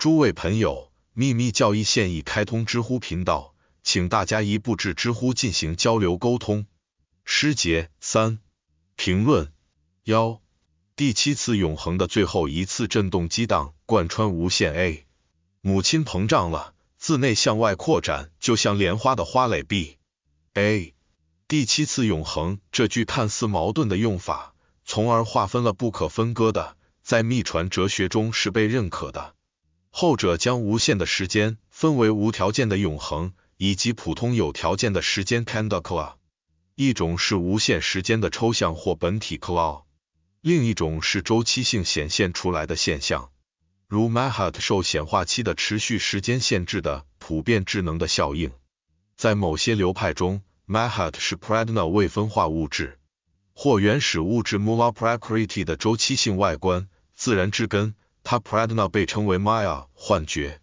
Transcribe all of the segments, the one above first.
诸位朋友，秘密教义现已开通知乎频道，请大家一步至知乎进行交流沟通。诗节三评论幺第七次永恒的最后一次震动激荡贯穿无限 A，母亲膨胀了，自内向外扩展，就像莲花的花蕾 B。A 第七次永恒这句看似矛盾的用法，从而划分了不可分割的，在秘传哲学中是被认可的。后者将无限的时间分为无条件的永恒以及普通有条件的时间 （candela）。一种是无限时间的抽象或本体 （cloud），另一种是周期性显现出来的现象，如 Mahat 受显化期的持续时间限制的普遍智能的效应。在某些流派中，Mahat 是 Pradna 未分化物质或原始物质 Mula Prakriti 的周期性外观，自然之根。它 Pradna 被称为 Maya 幻觉，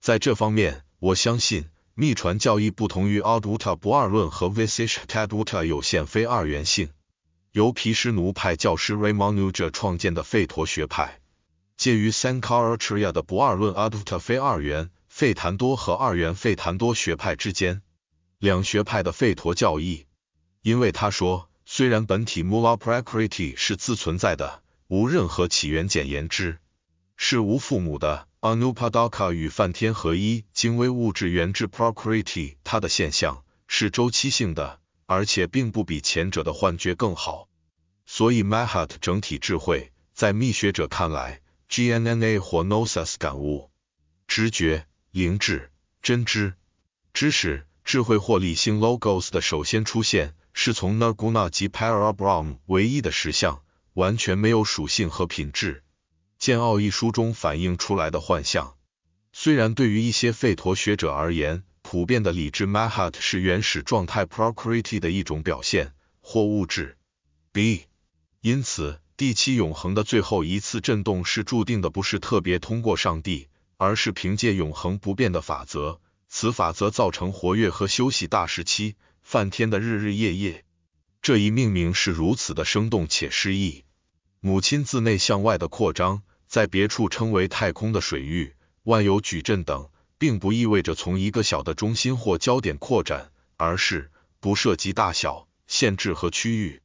在这方面，我相信秘传教义不同于 Advaita 不二论和 Visishtadvaita 有限非二元性。由毗湿奴派教师 Ramanuja 创建的吠陀学派，介于 Sankaracharya 的不二论 Advaita 非二元吠檀多和二元吠檀多学派之间。两学派的吠陀教义，因为他说，虽然本体 Mula Prakriti 是自存在的，无任何起源。简言之。是无父母的 Anupadaka 与梵天合一，精微物质源自 Prakriti，它的现象是周期性的，而且并不比前者的幻觉更好。所以 Mahat 整体智慧，在密学者看来，Gnana 或 Gnosis 感悟、直觉、灵智、真知、知识、智慧或理性 Logos 的首先出现，是从 Nirguna 及 Parabrahm 唯一的实相，完全没有属性和品质。《奥》一书中反映出来的幻象，虽然对于一些吠陀学者而言，普遍的理智 Mahat 是原始状态 Prakriti 的一种表现或物质 B，因此第七永恒的最后一次震动是注定的，不是特别通过上帝，而是凭借永恒不变的法则。此法则造成活跃和休息大时期，梵天的日日夜夜。这一命名是如此的生动且诗意。母亲自内向外的扩张。在别处称为太空的水域、万有矩阵等，并不意味着从一个小的中心或焦点扩展，而是不涉及大小、限制和区域，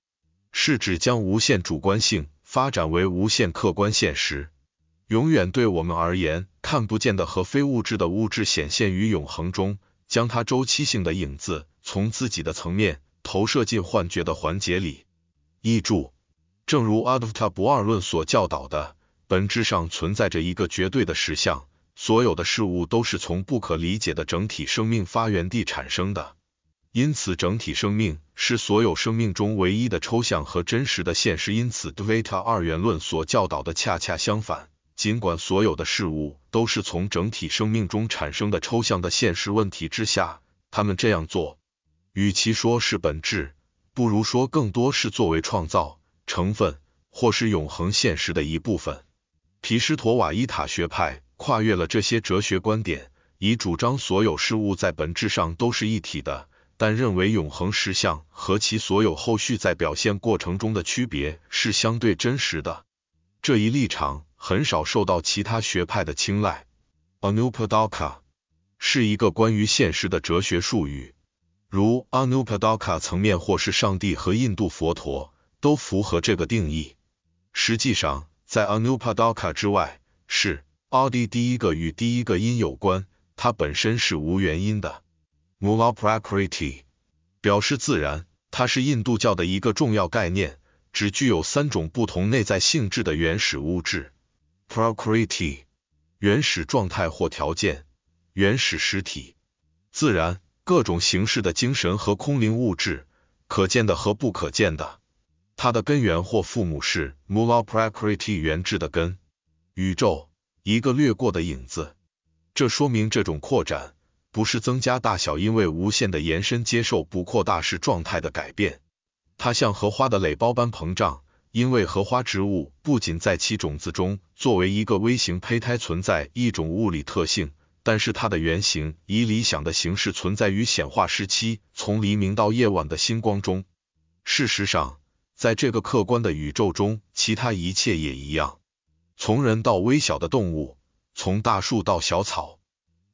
是指将无限主观性发展为无限客观现实。永远对我们而言看不见的和非物质的物质显现于永恒中，将它周期性的影子从自己的层面投射进幻觉的环节里。译注：正如阿杜塔不二论所教导的。本质上存在着一个绝对的实相，所有的事物都是从不可理解的整体生命发源地产生的，因此整体生命是所有生命中唯一的抽象和真实的现实。因此，Dvaita 二元论所教导的恰恰相反。尽管所有的事物都是从整体生命中产生的抽象的现实问题之下，他们这样做，与其说是本质，不如说更多是作为创造成分或是永恒现实的一部分。毗湿陀瓦伊塔学派跨越了这些哲学观点，以主张所有事物在本质上都是一体的，但认为永恒实相和其所有后续在表现过程中的区别是相对真实的。这一立场很少受到其他学派的青睐。Anupadaka 是一个关于现实的哲学术语，如 Anupadaka 层面或是上帝和印度佛陀都符合这个定义。实际上。在 Anupadaka 之外，是 Adi 第一个与第一个因有关，它本身是无原因的。Mula Prakriti 表示自然，它是印度教的一个重要概念，只具有三种不同内在性质的原始物质：Prakriti 原始状态或条件，原始实体；自然各种形式的精神和空灵物质，可见的和不可见的。它的根源或父母是 Mula Prakriti 原质的根，宇宙一个掠过的影子。这说明这种扩展不是增加大小，因为无限的延伸接受不扩大是状态的改变。它像荷花的蕾包般膨胀，因为荷花植物不仅在其种子中作为一个微型胚胎存在一种物理特性，但是它的原型以理想的形式存在于显化时期，从黎明到夜晚的星光中。事实上。在这个客观的宇宙中，其他一切也一样。从人到微小的动物，从大树到小草，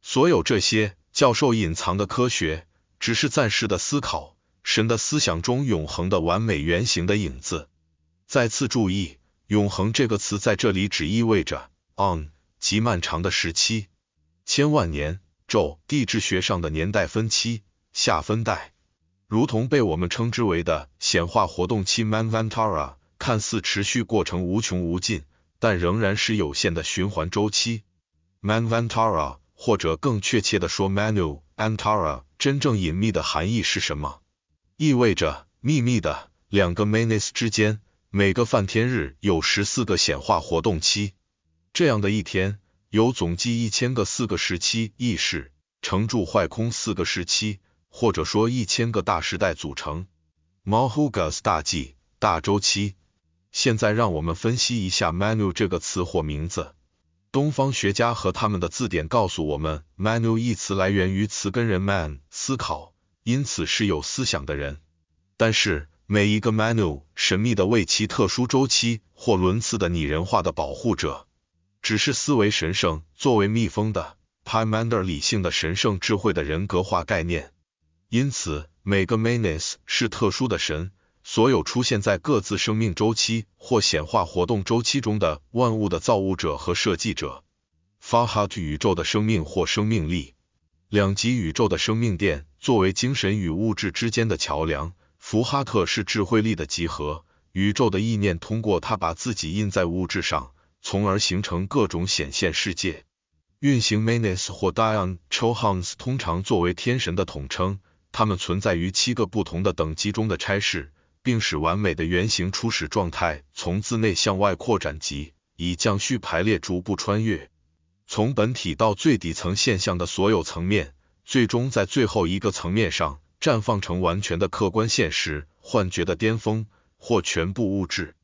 所有这些教授隐藏的科学，只是暂时的思考，神的思想中永恒的完美原型的影子。再次注意，永恒这个词在这里只意味着 on 极漫长的时期，千万年。宙地质学上的年代分期下分代，如同被我们称之为的显化活动期 Manvantara，看似持续过程无穷无尽，但仍然是有限的循环周期。Manvantara，或者更确切的说 Manu Antara，真正隐秘的含义是什么？意味着秘密的两个 Manes 之间，每个梵天日有十四个显化活动期，这样的一天。有总计一千个四个时期意识成住坏空四个时期，或者说一千个大时代组成。Mahugas 大纪大周期。现在让我们分析一下 Manu 这个词或名字。东方学家和他们的字典告诉我们，Manu 一词来源于词根人 man 思考，因此是有思想的人。但是每一个 Manu 神秘的为其特殊周期或轮次的拟人化的保护者。只是思维神圣，作为密封的 Pymander 理性的神圣智慧的人格化概念。因此，每个 Manes 是特殊的神，所有出现在各自生命周期或显化活动周期中的万物的造物者和设计者。Fahat 宇宙的生命或生命力，两极宇宙的生命电作为精神与物质之间的桥梁。福哈特是智慧力的集合，宇宙的意念通过它把自己印在物质上。从而形成各种显现世界。运行 Manes 或 Dion Chohans 通常作为天神的统称，它们存在于七个不同的等级中的差事，并使完美的原型初始状态从自内向外扩展及以降序排列逐步穿越，从本体到最底层现象的所有层面，最终在最后一个层面上绽放成完全的客观现实幻觉的巅峰或全部物质。